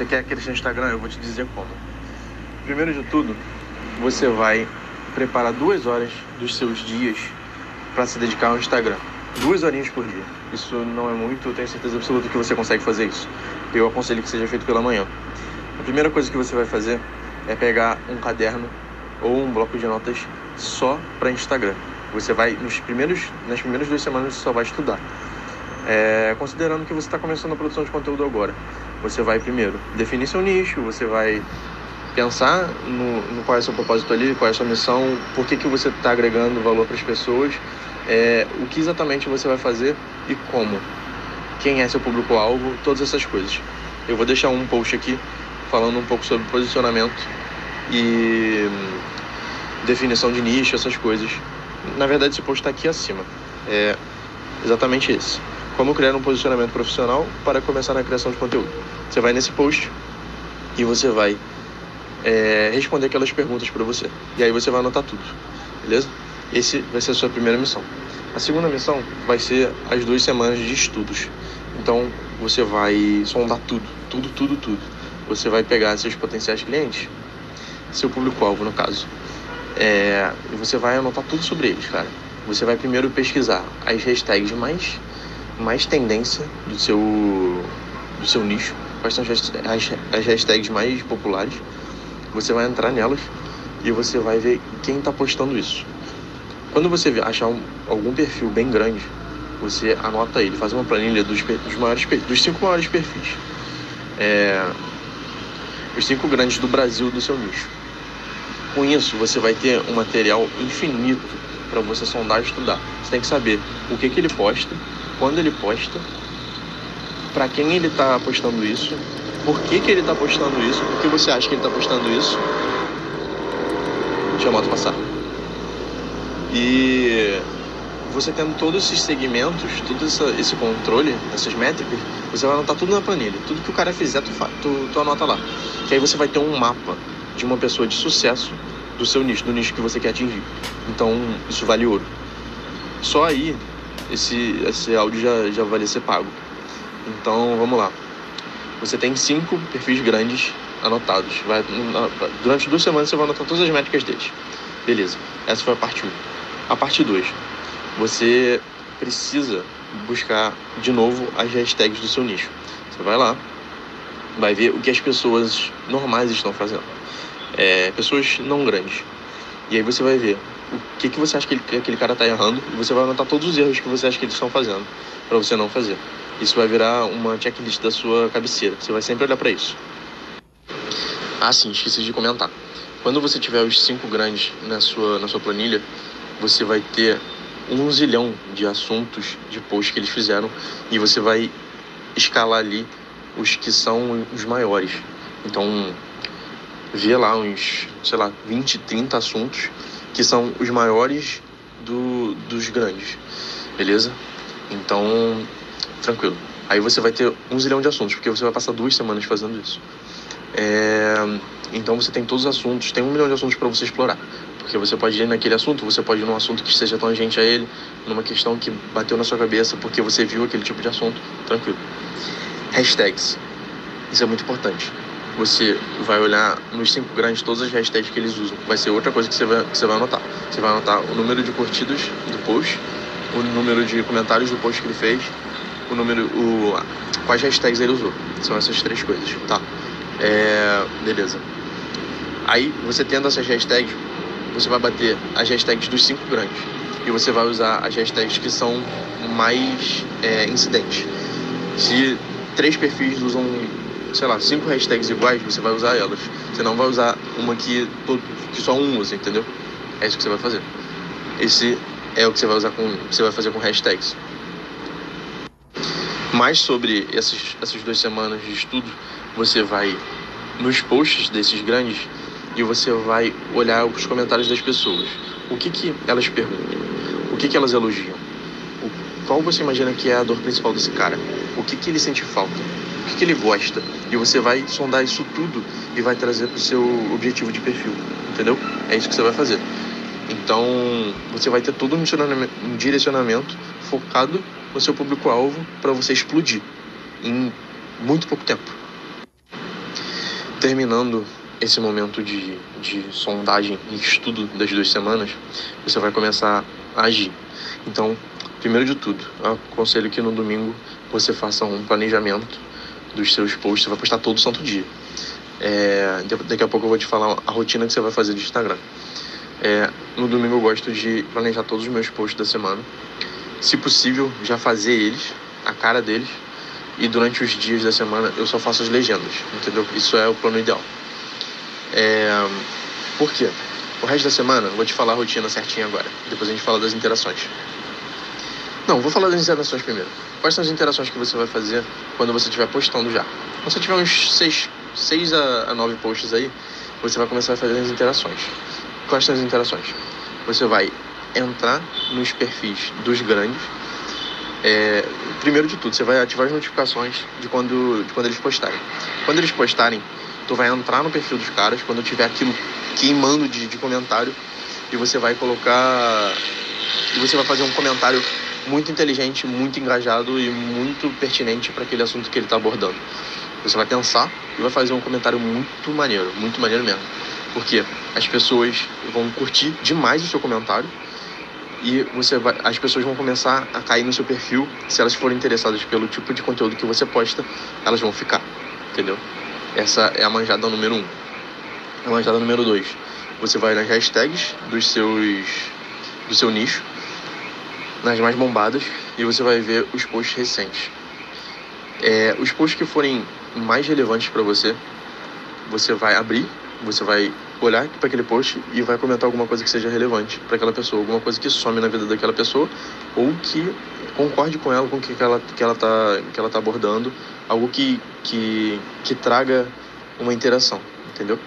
Você quer crescer no Instagram? Eu vou te dizer como. Primeiro de tudo, você vai preparar duas horas dos seus dias para se dedicar ao Instagram. Duas horinhas por dia. Isso não é muito, eu tenho certeza absoluta que você consegue fazer isso. Eu aconselho que seja feito pela manhã. A primeira coisa que você vai fazer é pegar um caderno ou um bloco de notas só para Instagram. Você vai, nos primeiros, nas primeiras duas semanas, você só vai estudar. É, considerando que você está começando a produção de conteúdo agora, você vai primeiro definir seu nicho, você vai pensar no, no qual é seu propósito ali, qual é a sua missão, por que, que você está agregando valor para as pessoas, é, o que exatamente você vai fazer e como, quem é seu público-alvo, todas essas coisas. Eu vou deixar um post aqui falando um pouco sobre posicionamento e hum, definição de nicho, essas coisas. Na verdade, esse post está aqui acima. É exatamente esse. Como criar um posicionamento profissional para começar na criação de conteúdo. Você vai nesse post e você vai é, responder aquelas perguntas para você. E aí você vai anotar tudo, beleza? Esse vai ser a sua primeira missão. A segunda missão vai ser as duas semanas de estudos. Então você vai sondar tudo, tudo, tudo, tudo. Você vai pegar seus potenciais clientes, seu público-alvo no caso, é, e você vai anotar tudo sobre eles, cara. Você vai primeiro pesquisar as hashtags mais, mais tendência do seu, do seu nicho, quais são as, as hashtags mais populares você vai entrar nelas e você vai ver quem está postando isso. Quando você achar um, algum perfil bem grande, você anota ele, faz uma planilha dos, dos, maiores, dos cinco maiores perfis. É, os cinco grandes do Brasil do seu nicho. Com isso, você vai ter um material infinito para você sondar e estudar. Você tem que saber o que, que ele posta, quando ele posta, para quem ele está postando isso por que, que ele está postando isso, por que você acha que ele está postando isso. Deixa a moto passar. E você tendo todos esses segmentos, todo essa, esse controle, essas métricas, você vai anotar tudo na planilha. Tudo que o cara fizer, tu, tu, tu anota lá. Que aí você vai ter um mapa de uma pessoa de sucesso do seu nicho, do nicho que você quer atingir. Então, isso vale ouro. Só aí, esse, esse áudio já, já vai ser pago. Então, vamos lá. Você tem cinco perfis grandes anotados. Vai, durante duas semanas você vai anotar todas as métricas deles. Beleza. Essa foi a parte 1. Um. A parte 2. Você precisa buscar de novo as hashtags do seu nicho. Você vai lá, vai ver o que as pessoas normais estão fazendo. É, pessoas não grandes. E aí você vai ver o que, que você acha que, ele, que aquele cara está errando e você vai anotar todos os erros que você acha que eles estão fazendo para você não fazer. Isso vai virar uma checklist da sua cabeceira. Você vai sempre olhar para isso. Ah, sim, esqueci de comentar. Quando você tiver os cinco grandes na sua, na sua planilha, você vai ter um zilhão de assuntos de posts que eles fizeram e você vai escalar ali os que são os maiores. Então, vê lá uns, sei lá, 20, 30 assuntos que são os maiores do, dos grandes, beleza? Então, tranquilo. Aí você vai ter um zilhão de assuntos, porque você vai passar duas semanas fazendo isso. É... Então você tem todos os assuntos, tem um milhão de assuntos para você explorar. Porque você pode ir naquele assunto, você pode ir num assunto que seja tangente a ele, numa questão que bateu na sua cabeça porque você viu aquele tipo de assunto, tranquilo. Hashtags. Isso é muito importante. Você vai olhar nos cinco grandes todas as hashtags que eles usam. Vai ser outra coisa que você vai, que você vai anotar. Você vai anotar o número de curtidas do post, o número de comentários do post que ele fez, o número, o, quais hashtags ele usou. São essas três coisas, tá? É, beleza. Aí, você tendo essas hashtags, você vai bater as hashtags dos cinco grandes. E você vai usar as hashtags que são mais é, incidentes. Se três perfis usam, sei lá, cinco hashtags iguais, você vai usar elas. Você não vai usar uma que, todo, que só um usa, entendeu? É isso que você vai fazer. Esse é o que você vai usar com, você vai fazer com hashtags mais sobre essas, essas duas semanas de estudo, você vai nos posts desses grandes e você vai olhar os comentários das pessoas. O que, que elas perguntam? O que, que elas elogiam? O, qual você imagina que é a dor principal desse cara? O que, que ele sente falta? Que, que ele gosta? E você vai sondar isso tudo e vai trazer para o seu objetivo de perfil, entendeu? É isso que você vai fazer. Então, você vai ter todo um direcionamento focado no seu público-alvo para você explodir em muito pouco tempo. terminando esse momento de, de sondagem e estudo das duas semanas, você vai começar a agir. Então, primeiro de tudo, aconselho que no domingo você faça um planejamento dos seus posts. Você vai postar todo santo dia. É, daqui a pouco eu vou te falar a rotina que você vai fazer de Instagram. É, no domingo eu gosto de planejar todos os meus posts da semana. Se possível, já fazer eles, a cara deles. E durante os dias da semana eu só faço as legendas, entendeu? Isso é o plano ideal. É, por quê? O resto da semana, eu vou te falar a rotina certinha agora. Depois a gente fala das interações. Não, vou falar das interações primeiro. Quais são as interações que você vai fazer quando você estiver postando já? Quando você tiver uns 6, seis a 9 posts aí, você vai começar a fazer as interações. Quais são as interações? Você vai entrar nos perfis dos grandes. É, primeiro de tudo, você vai ativar as notificações de quando, de quando eles postarem. Quando eles postarem, tu vai entrar no perfil dos caras, quando tiver aquilo queimando de, de comentário, e você vai colocar. E você vai fazer um comentário muito inteligente, muito engajado e muito pertinente para aquele assunto que ele está abordando. Você vai pensar e vai fazer um comentário muito maneiro, muito maneiro mesmo. Porque as pessoas vão curtir demais o seu comentário e você vai, as pessoas vão começar a cair no seu perfil. Se elas forem interessadas pelo tipo de conteúdo que você posta, elas vão ficar, entendeu? Essa é a manjada número um. A manjada número dois, você vai nas hashtags dos seus do seu nicho nas mais bombadas e você vai ver os posts recentes. É, os posts que forem mais relevantes para você, você vai abrir, você vai olhar para aquele post e vai comentar alguma coisa que seja relevante para aquela pessoa, alguma coisa que some na vida daquela pessoa ou que concorde com ela, com o que ela que ela tá que ela tá abordando, algo que que, que traga uma interação, entendeu?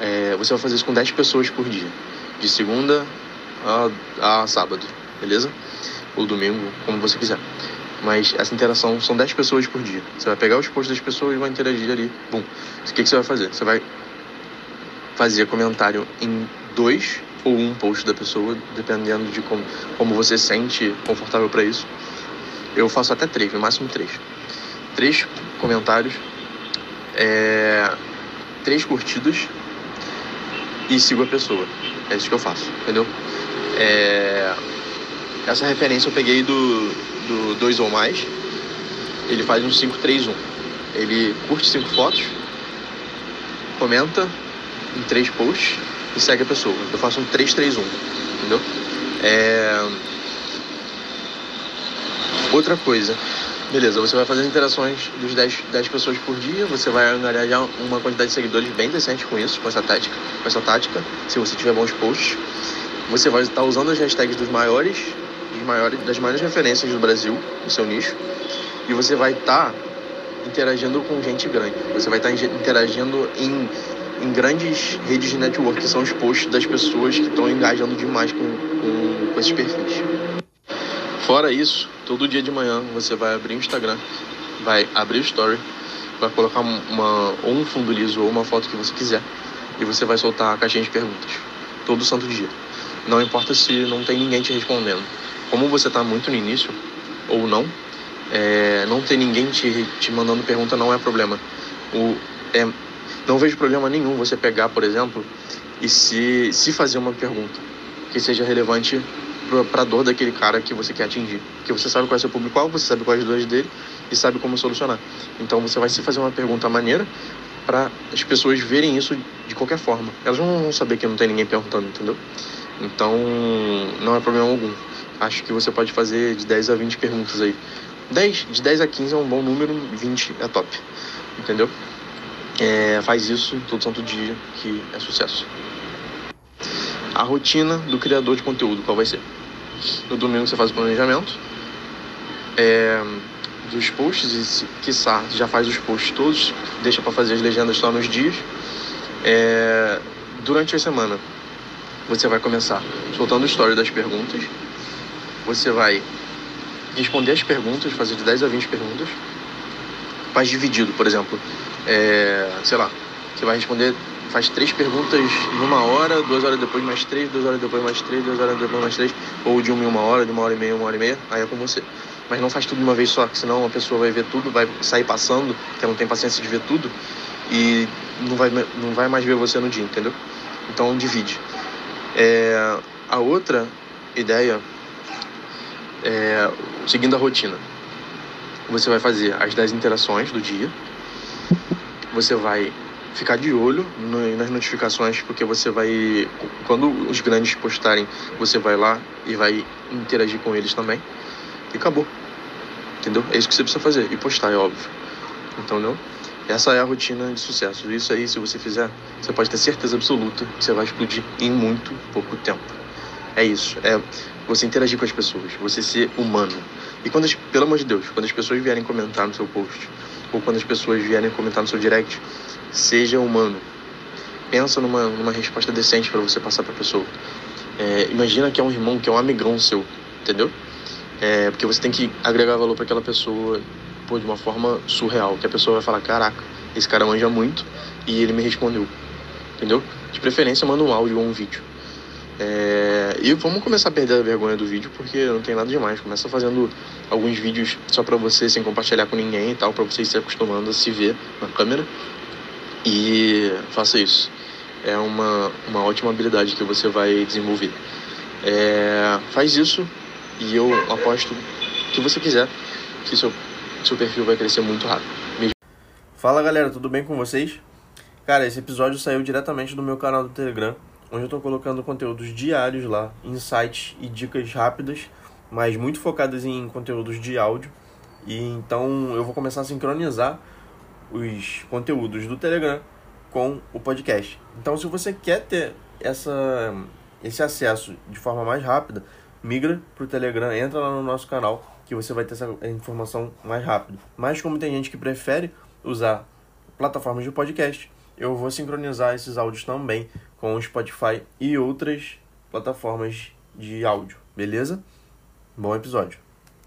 É, você vai fazer isso com 10 pessoas por dia, de segunda a, a sábado, beleza? Ou domingo, como você quiser. Mas essa interação são 10 pessoas por dia. Você vai pegar os posts das pessoas e vai interagir ali. Bum. O que, que você vai fazer? Você vai fazer comentário em dois ou um post da pessoa, dependendo de como, como você sente confortável para isso. Eu faço até três, no máximo três. Três comentários, é, três curtidas e sigo a pessoa. É isso que eu faço, entendeu? É, essa referência eu peguei do, do 2 ou mais. Ele faz um 5-3-1. Ele curte cinco fotos, comenta em três posts e segue a pessoa. Eu faço um 3-3-1, entendeu? É... Outra coisa, beleza, você vai fazer interações dos 10, 10 pessoas por dia, você vai angariar uma quantidade de seguidores bem decente com isso, com essa tática, com essa tática, se você tiver bons posts. Você vai estar usando as hashtags dos maiores maiores, das maiores referências do Brasil no seu nicho e você vai estar tá interagindo com gente grande. Você vai estar tá interagindo em, em grandes redes de network, que são os posts das pessoas que estão engajando demais com, com, com esses perfis. Fora isso, todo dia de manhã você vai abrir o Instagram, vai abrir o story, vai colocar uma, ou um fundo liso ou uma foto que você quiser e você vai soltar a caixinha de perguntas todo santo dia. Não importa se não tem ninguém te respondendo como você está muito no início, ou não, é, não ter ninguém te, te mandando pergunta não é problema. O, é, não vejo problema nenhum você pegar, por exemplo, e se, se fazer uma pergunta que seja relevante para a dor daquele cara que você quer atingir. Porque você sabe qual é seu público-alvo, você sabe quais as dores dele e sabe como solucionar. Então você vai se fazer uma pergunta maneira para as pessoas verem isso de qualquer forma. Elas não vão saber que não tem ninguém perguntando, entendeu? Então não é problema algum acho que você pode fazer de 10 a 20 perguntas aí. 10, de 10 a 15 é um bom número, 20 é top. Entendeu? É, faz isso todo santo dia que é sucesso. A rotina do criador de conteúdo, qual vai ser? No domingo você faz o planejamento é, dos posts e, quiçá, já faz os posts todos, deixa para fazer as legendas só nos dias. É, durante a semana, você vai começar soltando story das perguntas você vai responder as perguntas, fazer de 10 a 20 perguntas, faz dividido, por exemplo. É, sei lá, você vai responder, faz três perguntas em uma hora, duas horas depois mais três, duas horas depois mais três, duas horas depois mais três, ou de uma em uma hora, de uma hora e meia, uma hora e meia, aí é com você. Mas não faz tudo de uma vez só, senão a pessoa vai ver tudo, vai sair passando, que ela não tem paciência de ver tudo, e não vai, não vai mais ver você no dia, entendeu? Então divide. É, a outra ideia é seguindo a rotina. Você vai fazer as 10 interações do dia. Você vai ficar de olho nas notificações, porque você vai. Quando os grandes postarem, você vai lá e vai interagir com eles também. E acabou. Entendeu? É isso que você precisa fazer. E postar, é óbvio. Entendeu? Essa é a rotina de sucesso. Isso aí, se você fizer, você pode ter certeza absoluta que você vai explodir em muito pouco tempo. É isso. É você interagir com as pessoas, você ser humano. E quando, as, pelo amor de Deus, quando as pessoas vierem comentar no seu post, ou quando as pessoas vierem comentar no seu direct, seja humano. Pensa numa, numa resposta decente para você passar para a pessoa. É, imagina que é um irmão, que é um amigão seu, entendeu? É, porque você tem que agregar valor para aquela pessoa pô, de uma forma surreal, que a pessoa vai falar, caraca, esse cara manja muito e ele me respondeu, entendeu? De preferência, manda um áudio ou um vídeo. É, e vamos começar a perder a vergonha do vídeo, porque não tem nada demais. Começa fazendo alguns vídeos só pra você, sem compartilhar com ninguém e tal, pra você se acostumando a se ver na câmera. E faça isso. É uma, uma ótima habilidade que você vai desenvolver. É, faz isso e eu aposto que você quiser que seu seu perfil vai crescer muito rápido. Beijo. Fala galera, tudo bem com vocês? Cara, esse episódio saiu diretamente do meu canal do Telegram, onde eu estou colocando conteúdos diários lá, insights e dicas rápidas, mas muito focadas em conteúdos de áudio. E então eu vou começar a sincronizar os conteúdos do Telegram com o podcast. Então, se você quer ter essa, esse acesso de forma mais rápida, migra para o Telegram, entra lá no nosso canal que você vai ter essa informação mais rápido. Mas como tem gente que prefere usar plataformas de podcast, eu vou sincronizar esses áudios também com o Spotify e outras plataformas de áudio, beleza? Bom episódio.